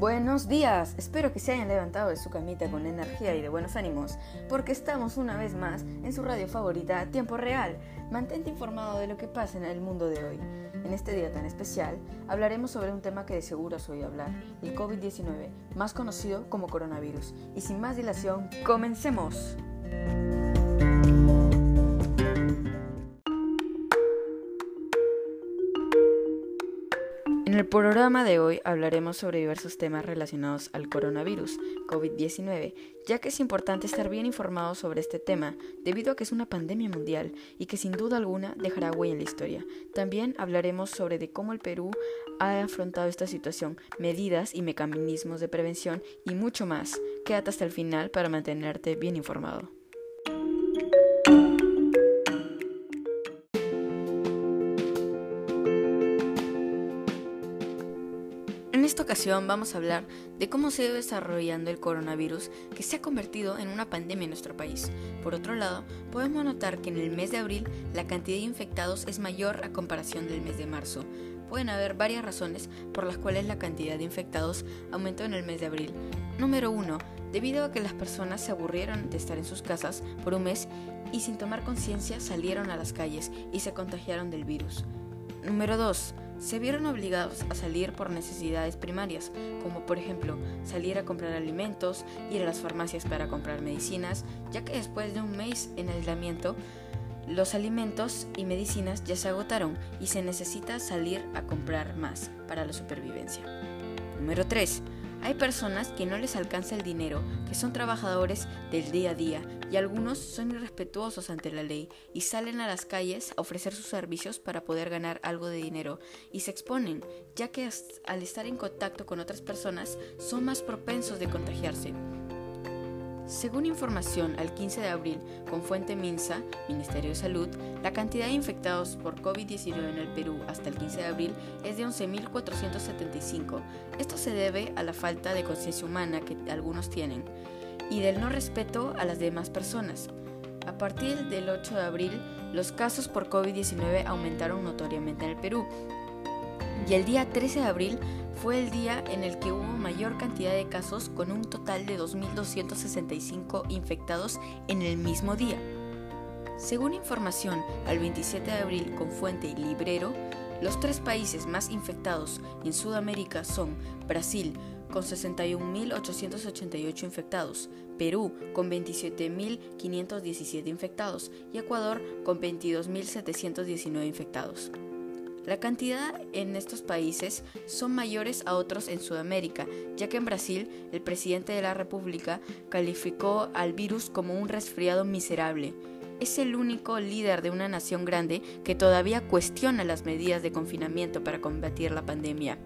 Buenos días, espero que se hayan levantado de su camita con energía y de buenos ánimos, porque estamos una vez más en su radio favorita, Tiempo Real. Mantente informado de lo que pasa en el mundo de hoy. En este día tan especial, hablaremos sobre un tema que de seguro has oído hablar, el COVID-19, más conocido como coronavirus. Y sin más dilación, comencemos. Programa de hoy hablaremos sobre diversos temas relacionados al coronavirus, COVID-19, ya que es importante estar bien informado sobre este tema, debido a que es una pandemia mundial y que sin duda alguna dejará huella en la historia. También hablaremos sobre de cómo el Perú ha afrontado esta situación, medidas y mecanismos de prevención y mucho más. Quédate hasta el final para mantenerte bien informado. Ocasión vamos a hablar de cómo se ha desarrollando el coronavirus que se ha convertido en una pandemia en nuestro país. Por otro lado, podemos notar que en el mes de abril la cantidad de infectados es mayor a comparación del mes de marzo. Pueden haber varias razones por las cuales la cantidad de infectados aumentó en el mes de abril. Número 1. Debido a que las personas se aburrieron de estar en sus casas por un mes y sin tomar conciencia salieron a las calles y se contagiaron del virus. Número 2 se vieron obligados a salir por necesidades primarias, como por ejemplo salir a comprar alimentos, ir a las farmacias para comprar medicinas, ya que después de un mes en aislamiento, los alimentos y medicinas ya se agotaron y se necesita salir a comprar más para la supervivencia. Número 3. Hay personas que no les alcanza el dinero, que son trabajadores del día a día y algunos son irrespetuosos ante la ley y salen a las calles a ofrecer sus servicios para poder ganar algo de dinero y se exponen, ya que al estar en contacto con otras personas son más propensos de contagiarse. Según información al 15 de abril con fuente MINSA, Ministerio de Salud, la cantidad de infectados por COVID-19 en el Perú hasta el 15 de abril es de 11.475. Esto se debe a la falta de conciencia humana que algunos tienen y del no respeto a las demás personas. A partir del 8 de abril, los casos por COVID-19 aumentaron notoriamente en el Perú, y el día 13 de abril fue el día en el que hubo mayor cantidad de casos con un total de 2.265 infectados en el mismo día. Según información al 27 de abril con fuente Librero, los tres países más infectados en Sudamérica son Brasil con 61.888 infectados, Perú con 27.517 infectados y Ecuador con 22.719 infectados. La cantidad en estos países son mayores a otros en Sudamérica, ya que en Brasil el presidente de la República calificó al virus como un resfriado miserable. Es el único líder de una nación grande que todavía cuestiona las medidas de confinamiento para combatir la pandemia.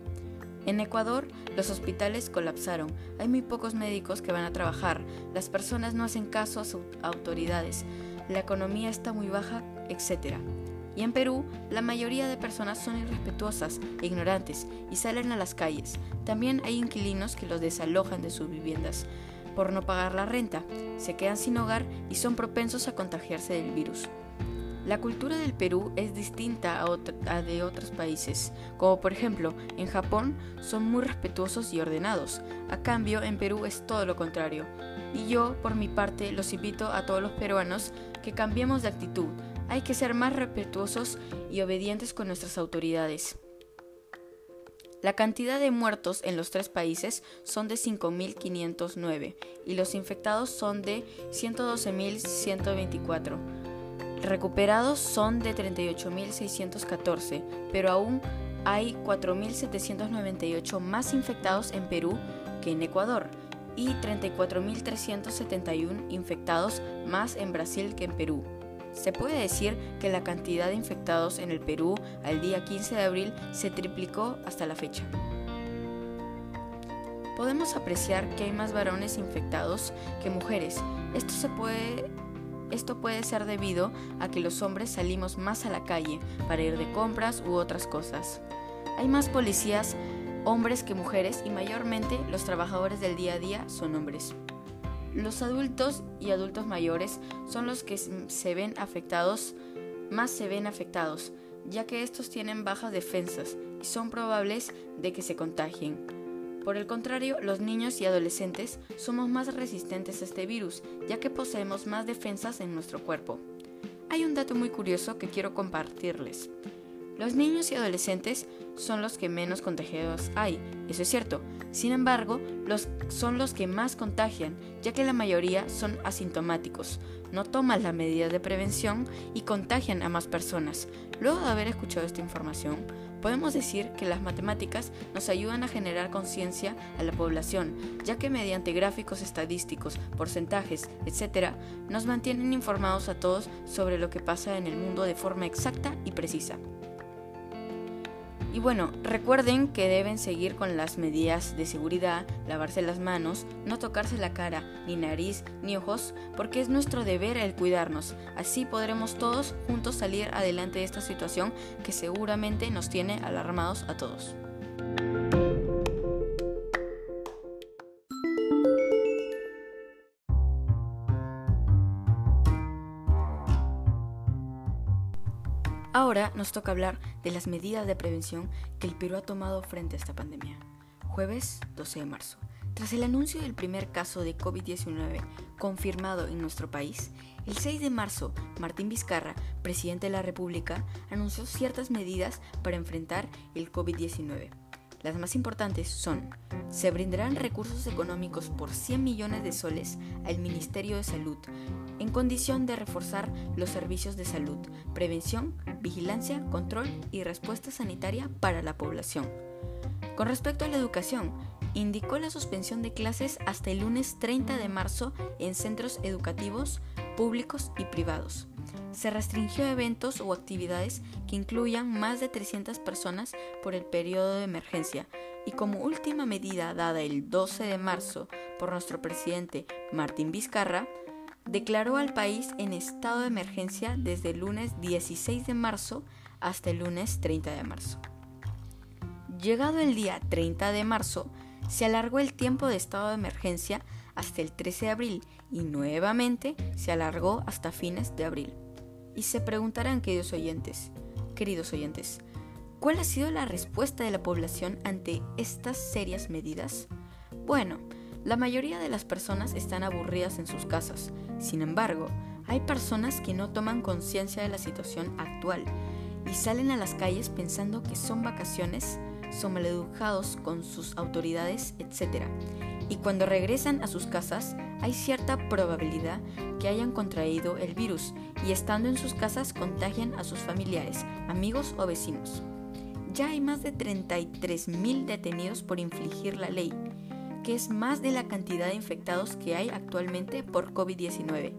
En Ecuador, los hospitales colapsaron, hay muy pocos médicos que van a trabajar, las personas no hacen caso a sus autoridades, la economía está muy baja, etc. Y en Perú, la mayoría de personas son irrespetuosas e ignorantes y salen a las calles. También hay inquilinos que los desalojan de sus viviendas por no pagar la renta, se quedan sin hogar y son propensos a contagiarse del virus. La cultura del Perú es distinta a, a, de otros países, como por ejemplo en Japón son muy respetuosos y ordenados, a cambio en Perú es todo lo contrario. Y yo, por mi parte, los invito a todos los peruanos que cambiemos de actitud, hay que ser más respetuosos y obedientes con nuestras autoridades. La cantidad de muertos en los tres países son de 5.509 y los infectados son de 112.124. Recuperados son de 38.614, pero aún hay 4.798 más infectados en Perú que en Ecuador y 34.371 infectados más en Brasil que en Perú. Se puede decir que la cantidad de infectados en el Perú al día 15 de abril se triplicó hasta la fecha. Podemos apreciar que hay más varones infectados que mujeres. Esto, se puede, esto puede ser debido a que los hombres salimos más a la calle para ir de compras u otras cosas. Hay más policías hombres que mujeres y mayormente los trabajadores del día a día son hombres. Los adultos y adultos mayores son los que se ven afectados, más se ven afectados, ya que estos tienen bajas defensas y son probables de que se contagien. Por el contrario, los niños y adolescentes somos más resistentes a este virus, ya que poseemos más defensas en nuestro cuerpo. Hay un dato muy curioso que quiero compartirles. Los niños y adolescentes son los que menos contagiados hay, eso es cierto. Sin embargo, los, son los que más contagian, ya que la mayoría son asintomáticos, no toman las medidas de prevención y contagian a más personas. Luego de haber escuchado esta información, podemos decir que las matemáticas nos ayudan a generar conciencia a la población, ya que mediante gráficos estadísticos, porcentajes, etc., nos mantienen informados a todos sobre lo que pasa en el mundo de forma exacta y precisa. Y bueno, recuerden que deben seguir con las medidas de seguridad, lavarse las manos, no tocarse la cara, ni nariz, ni ojos, porque es nuestro deber el cuidarnos. Así podremos todos juntos salir adelante de esta situación que seguramente nos tiene alarmados a todos. Ahora nos toca hablar de las medidas de prevención que el Perú ha tomado frente a esta pandemia. Jueves 12 de marzo. Tras el anuncio del primer caso de COVID-19 confirmado en nuestro país, el 6 de marzo, Martín Vizcarra, presidente de la República, anunció ciertas medidas para enfrentar el COVID-19. Las más importantes son, se brindarán recursos económicos por 100 millones de soles al Ministerio de Salud, en condición de reforzar los servicios de salud, prevención, vigilancia, control y respuesta sanitaria para la población. Con respecto a la educación, indicó la suspensión de clases hasta el lunes 30 de marzo en centros educativos públicos y privados. Se restringió eventos o actividades que incluyan más de 300 personas por el periodo de emergencia y como última medida dada el 12 de marzo por nuestro presidente Martín Vizcarra, declaró al país en estado de emergencia desde el lunes 16 de marzo hasta el lunes 30 de marzo. Llegado el día 30 de marzo, se alargó el tiempo de estado de emergencia hasta el 13 de abril y nuevamente se alargó hasta fines de abril. Y se preguntarán, queridos oyentes, queridos oyentes, ¿cuál ha sido la respuesta de la población ante estas serias medidas? Bueno, la mayoría de las personas están aburridas en sus casas. Sin embargo, hay personas que no toman conciencia de la situación actual y salen a las calles pensando que son vacaciones son maleducados con sus autoridades, etc. Y cuando regresan a sus casas, hay cierta probabilidad que hayan contraído el virus y estando en sus casas contagian a sus familiares, amigos o vecinos. Ya hay más de 33.000 detenidos por infligir la ley, que es más de la cantidad de infectados que hay actualmente por COVID-19.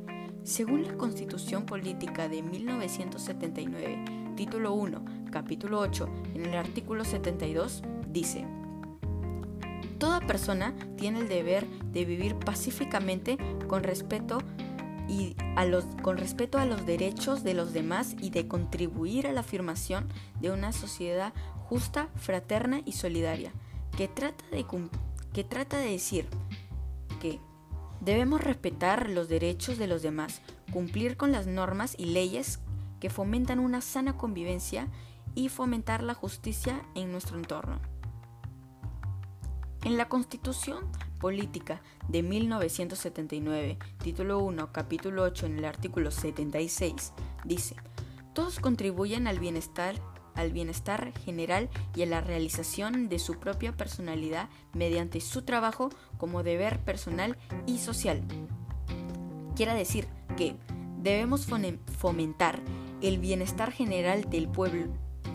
Según la Constitución Política de 1979, título 1, capítulo 8, en el artículo 72, dice, Toda persona tiene el deber de vivir pacíficamente con respeto y a los, con respeto a los derechos de los demás y de contribuir a la afirmación de una sociedad justa, fraterna y solidaria, que que trata de decir que debemos respetar los derechos de los demás, cumplir con las normas y leyes que fomentan una sana convivencia y fomentar la justicia en nuestro entorno. En la Constitución Política de 1979, título 1, capítulo 8, en el artículo 76, dice, todos contribuyen al bienestar, al bienestar general y a la realización de su propia personalidad mediante su trabajo como deber personal y social. Quiere decir que debemos fomentar el bienestar general del pueblo,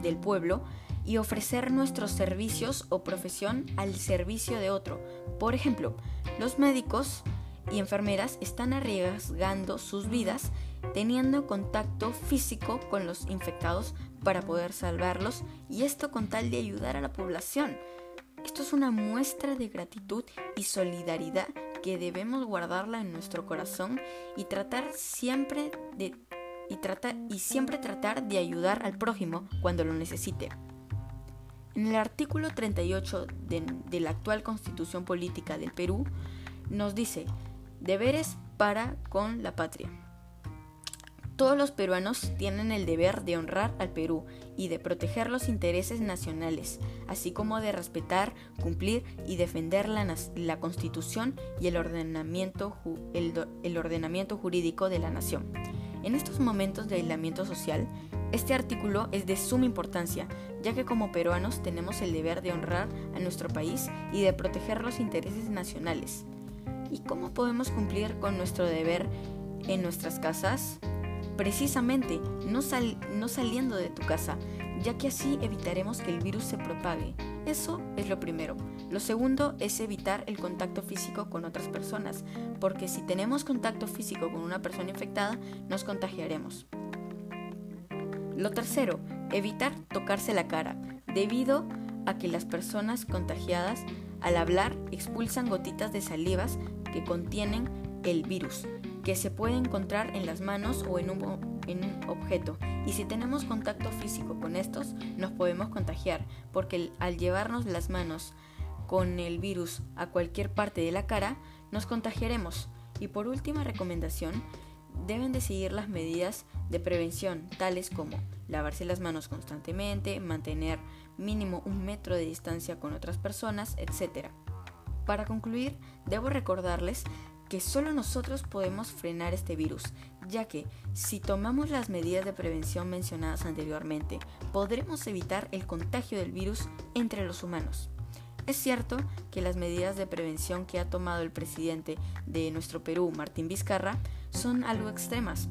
del pueblo y ofrecer nuestros servicios o profesión al servicio de otro. Por ejemplo, los médicos y enfermeras están arriesgando sus vidas teniendo contacto físico con los infectados para poder salvarlos y esto con tal de ayudar a la población. Esto es una muestra de gratitud y solidaridad que debemos guardarla en nuestro corazón y tratar siempre de y, y siempre tratar de ayudar al prójimo cuando lo necesite. En el artículo 38 de, de la actual Constitución Política del Perú nos dice deberes para con la patria. Todos los peruanos tienen el deber de honrar al Perú y de proteger los intereses nacionales, así como de respetar, cumplir y defender la, Constitución y el ordenamiento jurídico de la nación. En estos momentos de aislamiento social, este artículo es de suma importancia, ya que como peruanos tenemos el deber de honrar a nuestro país y de proteger los intereses nacionales. ¿Y cómo podemos cumplir con nuestro deber en nuestras casas? Precisamente, no, saliendo de tu casa, ya que así evitaremos que el virus se propague. Eso es lo primero. Lo segundo es evitar el contacto físico con otras personas, porque si tenemos contacto físico con una persona infectada, nos contagiaremos. Lo tercero, evitar tocarse la cara, debido a que las personas contagiadas al hablar expulsan gotitas de salivas que contienen el virus que se puede encontrar en las manos o en un, en un objeto. Y si tenemos contacto físico con estos, nos podemos contagiar, porque al llevarnos las manos con el virus a cualquier parte de la cara, nos contagiaremos. Y por última recomendación, deben de seguir las medidas de prevención, tales como lavarse las manos constantemente, mantener mínimo un metro de distancia con otras personas, etc. Para concluir, debo recordarles que solo nosotros podemos frenar este virus, ya que si tomamos las medidas de prevención mencionadas anteriormente, podremos evitar el contagio del virus entre los humanos. Es cierto que las medidas de prevención que ha tomado el presidente de nuestro Perú, Martín Vizcarra, son algo extremas,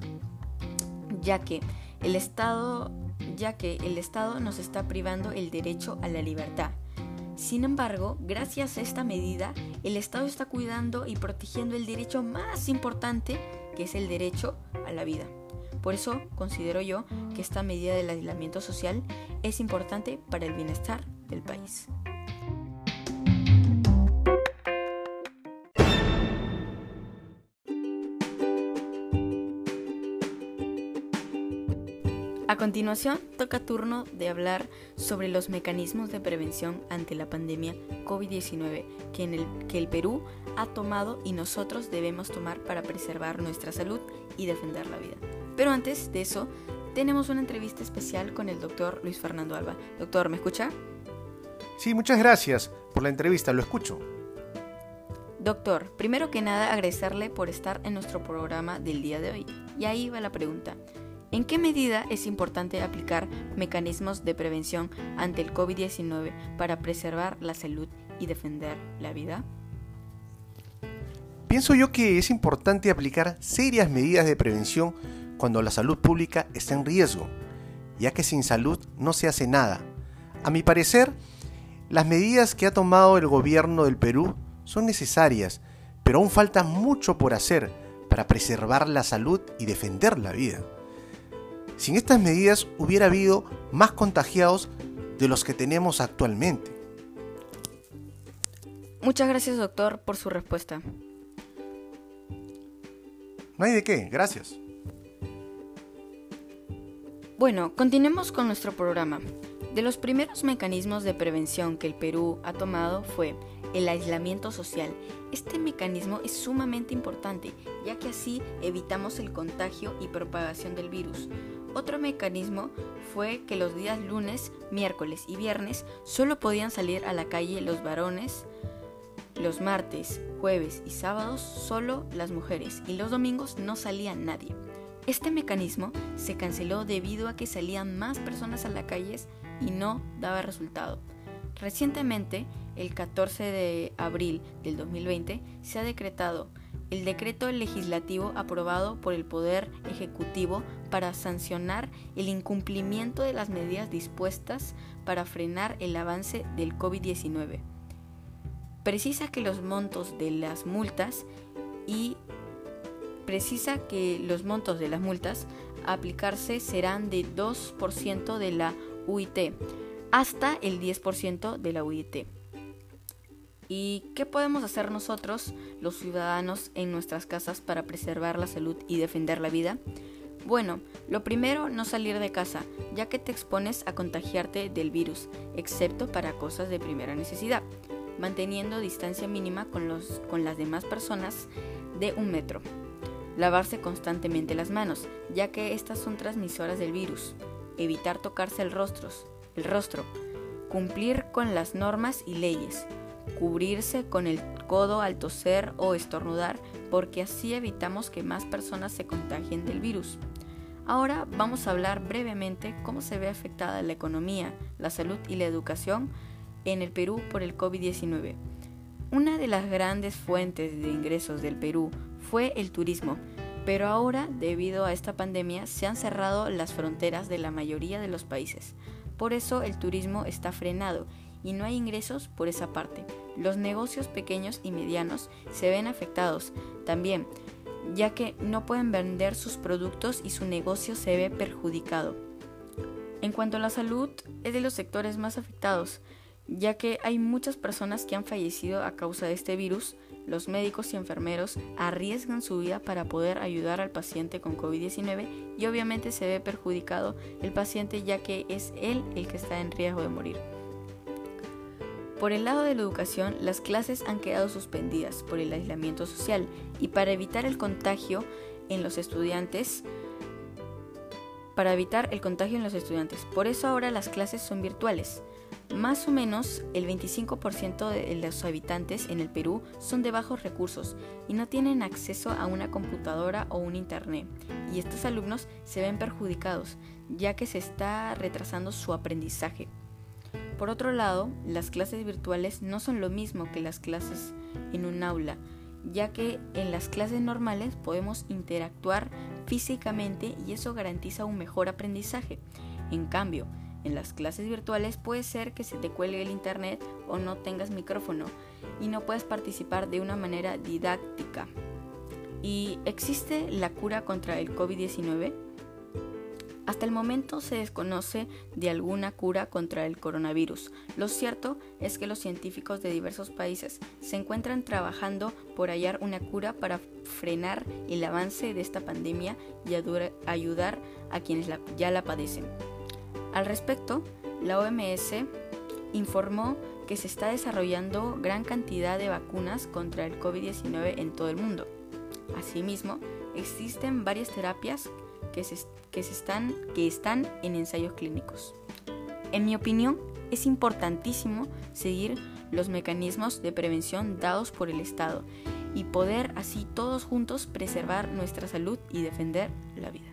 ya que el Estado, ya que el Estado nos está privando el derecho a la libertad sin embargo, gracias a esta medida, el Estado está cuidando y protegiendo el derecho más importante, que es el derecho a la vida. Por eso considero yo que esta medida del aislamiento social es importante para el bienestar del país. Continuación, toca turno de hablar sobre los mecanismos de prevención ante la pandemia COVID-19 que, el, que el Perú ha tomado y nosotros debemos tomar para preservar nuestra salud y defender la vida. Pero antes de eso, tenemos una entrevista especial con el doctor Luis Fernando Alba. Doctor, ¿me escucha? Sí, muchas gracias por la entrevista, lo escucho. Doctor, primero que nada agradecerle por estar en nuestro programa del día de hoy. Y ahí va la pregunta. ¿En qué medida es importante aplicar mecanismos de prevención ante el COVID-19 para preservar la salud y defender la vida? Pienso yo que es importante aplicar serias medidas de prevención cuando la salud pública está en riesgo, ya que sin salud no se hace nada. A mi parecer, las medidas que ha tomado el gobierno del Perú son necesarias, pero aún falta mucho por hacer para preservar la salud y defender la vida. Sin estas medidas hubiera habido más contagiados de los que tenemos actualmente. Muchas gracias doctor por su respuesta. No hay de qué, gracias. Bueno, continuemos con nuestro programa. De los primeros mecanismos de prevención que el Perú ha tomado fue el aislamiento social. Este mecanismo es sumamente importante, ya que así evitamos el contagio y propagación del virus. Otro mecanismo fue que los días lunes, miércoles y viernes solo podían salir a la calle los varones, los martes, jueves y sábados solo las mujeres y los domingos no salía nadie. Este mecanismo se canceló debido a que salían más personas a las calles y no daba resultado. Recientemente, el 14 de abril del 2020, se ha decretado el decreto legislativo aprobado por el Poder Ejecutivo para sancionar el incumplimiento de las medidas dispuestas para frenar el avance del COVID-19. Precisa que los montos de las multas y precisa que los montos de las multas aplicarse serán de 2% de la UIT hasta el 10% de la UIT. ¿Y qué podemos hacer nosotros, los ciudadanos, en nuestras casas para preservar la salud y defender la vida? Bueno, lo primero, no salir de casa, ya que te expones a contagiarte del virus, excepto para cosas de primera necesidad, manteniendo distancia mínima con, los, con las demás personas de un metro. Lavarse constantemente las manos, ya que estas son transmisoras del virus. Evitar tocarse el rostro, el rostro. Cumplir con las normas y leyes. Cubrirse con el codo al toser o estornudar, porque así evitamos que más personas se contagien del virus. Ahora vamos a hablar brevemente cómo se ve afectada la economía, la salud y la educación en el Perú por el COVID-19. Una de las grandes fuentes de ingresos del Perú fue el turismo, pero ahora, debido a esta pandemia, se han cerrado las fronteras de la mayoría de los países. Por eso el turismo está frenado y no hay ingresos por esa parte. Los negocios pequeños y medianos se ven afectados también, ya que no pueden vender sus productos y su negocio se ve perjudicado. En cuanto a la salud, es de los sectores más afectados, ya que hay muchas personas que han fallecido a causa de este virus. Los médicos y enfermeros arriesgan su vida para poder ayudar al paciente con COVID-19 y obviamente se ve perjudicado el paciente ya que es él el que está en riesgo de morir. Por el lado de la educación, las clases han quedado suspendidas por el aislamiento social y para evitar el contagio en los estudiantes, para evitar el contagio en los estudiantes. Por eso ahora las clases son virtuales. Más o menos el 25% de los habitantes en el Perú son de bajos recursos y no tienen acceso a una computadora o un internet. Y estos alumnos se ven perjudicados, ya que se está retrasando su aprendizaje. Por otro lado, las clases virtuales no son lo mismo que las clases en un aula, ya que en las clases normales podemos interactuar físicamente y eso garantiza un mejor aprendizaje. En cambio, en las clases virtuales puede ser que se te cuelgue el internet o no tengas micrófono y no puedes participar de una manera didáctica. ¿Y existe la cura contra el COVID-19? Hasta el momento se desconoce de alguna cura contra el coronavirus. Lo cierto es que los científicos de diversos países se encuentran trabajando por hallar una cura para frenar el avance de esta pandemia y ayudar a quienes ya la padecen. Al respecto, la OMS informó que se está desarrollando gran cantidad de vacunas contra el COVID-19 en todo el mundo. Asimismo, existen varias terapias que, que, están, que están en ensayos clínicos. En mi opinión, es importantísimo seguir los mecanismos de prevención dados por el Estado y poder así todos juntos preservar nuestra salud y defender la vida.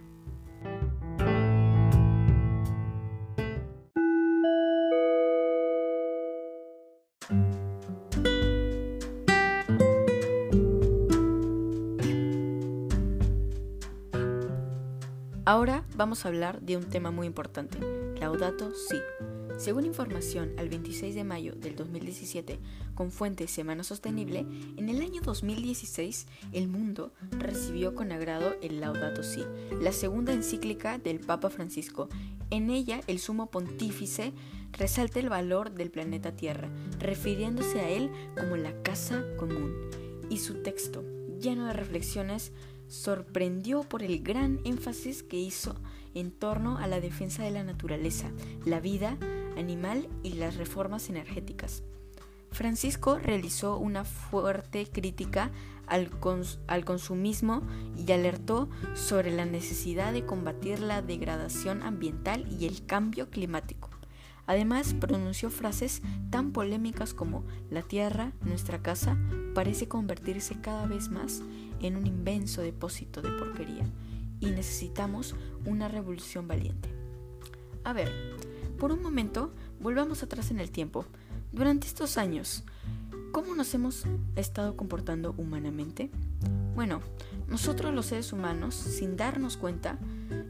Vamos a hablar de un tema muy importante, Laudato Si. Según información al 26 de mayo del 2017 con fuente Semana Sostenible, en el año 2016 el mundo recibió con agrado el Laudato Si, la segunda encíclica del Papa Francisco. En ella el sumo pontífice resalta el valor del planeta Tierra, refiriéndose a él como la casa común. Y su texto, lleno de reflexiones, sorprendió por el gran énfasis que hizo en torno a la defensa de la naturaleza, la vida animal y las reformas energéticas. Francisco realizó una fuerte crítica al, al, consumismo y alertó sobre la necesidad de combatir la degradación ambiental y el cambio climático. Además, pronunció frases tan polémicas como la tierra, nuestra casa, parece convertirse cada vez más en un inmenso depósito de porquería y necesitamos una revolución valiente. A ver, por un momento, volvamos atrás en el tiempo. Durante estos años, ¿cómo nos hemos estado comportando humanamente? Bueno, nosotros los seres humanos, sin darnos cuenta,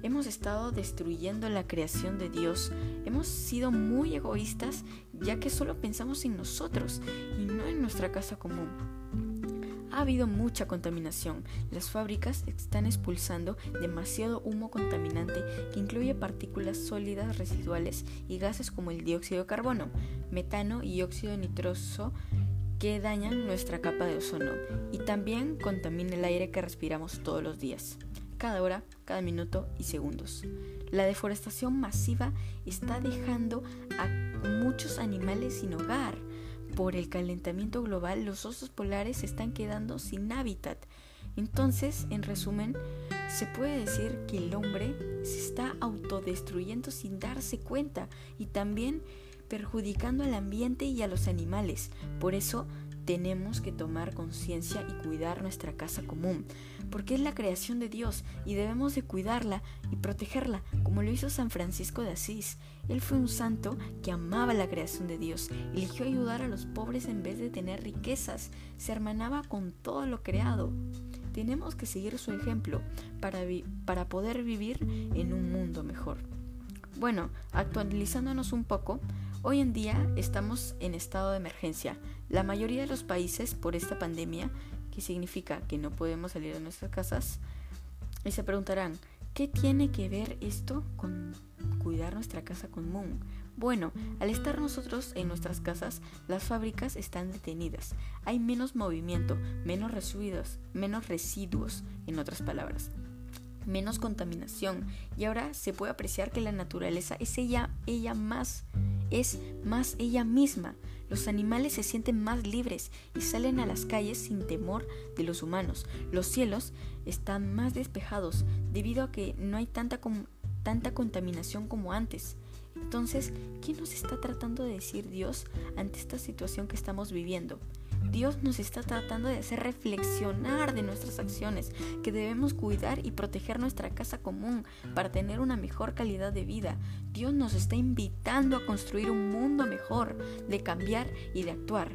hemos estado destruyendo la creación de Dios. Hemos sido muy egoístas ya que solo pensamos en nosotros y no en nuestra casa común. Ha habido mucha contaminación. Las fábricas están expulsando demasiado humo contaminante que incluye partículas sólidas residuales y gases como el dióxido de carbono, metano y óxido nitroso que dañan nuestra capa de ozono y también contamina el aire que respiramos todos los días, cada hora, cada minuto y segundos. La deforestación masiva está dejando a muchos animales sin hogar por el calentamiento global, los osos polares se están quedando sin hábitat Entonces, en resumen, se puede decir que el hombre se está autodestruyendo sin darse cuenta y también perjudicando al ambiente y a los animales. Por eso tenemos que tomar conciencia y cuidar nuestra casa común, porque es la creación de Dios y debemos de cuidarla y protegerla, como lo hizo San Francisco de Asís. Él fue un santo que amaba la creación de Dios, eligió ayudar a los pobres en vez de tener riquezas, se hermanaba con todo lo creado. Tenemos que seguir su ejemplo para, para poder vivir en un mundo mejor. Bueno, actualizándonos un poco, Hoy en día estamos en estado de emergencia. La mayoría de los países por esta pandemia, que significa que no podemos salir de nuestras casas, y se preguntarán, ¿qué tiene que ver esto con cuidar nuestra casa común? Bueno, al estar nosotros en nuestras casas, las fábricas están detenidas. Hay menos movimiento, menos residuos, menos residuos, en otras palabras menos contaminación y ahora se puede apreciar que la naturaleza es ella ella más es más ella misma. Los animales se sienten más libres y salen a las calles sin temor de los humanos. Los cielos están más despejados debido a que no hay tanta, tanta contaminación como antes. Entonces, ¿qué nos está tratando de decir Dios ante esta situación que estamos viviendo? Dios nos está tratando de hacer reflexionar de nuestras acciones, que debemos cuidar y proteger nuestra casa común para tener una mejor calidad de vida. Dios nos está invitando a construir un mundo mejor, de cambiar y de actuar.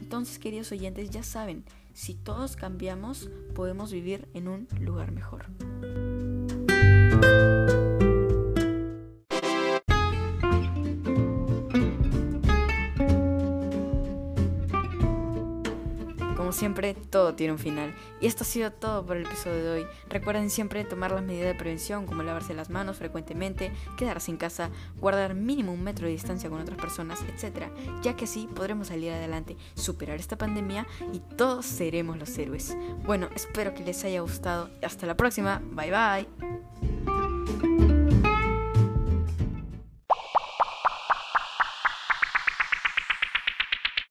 Entonces, queridos oyentes, ya saben, si todos cambiamos, podemos vivir en un lugar mejor. Siempre, todo tiene un final. Y esto ha sido todo por el episodio de hoy. Recuerden siempre tomar las medidas de prevención como lavarse las manos frecuentemente, quedarse en casa, guardar mínimo un metro de distancia con otras personas, etc. Ya que así podremos salir adelante, superar esta pandemia y todos seremos los héroes. Bueno, espero que les haya gustado. Hasta la próxima. Bye bye.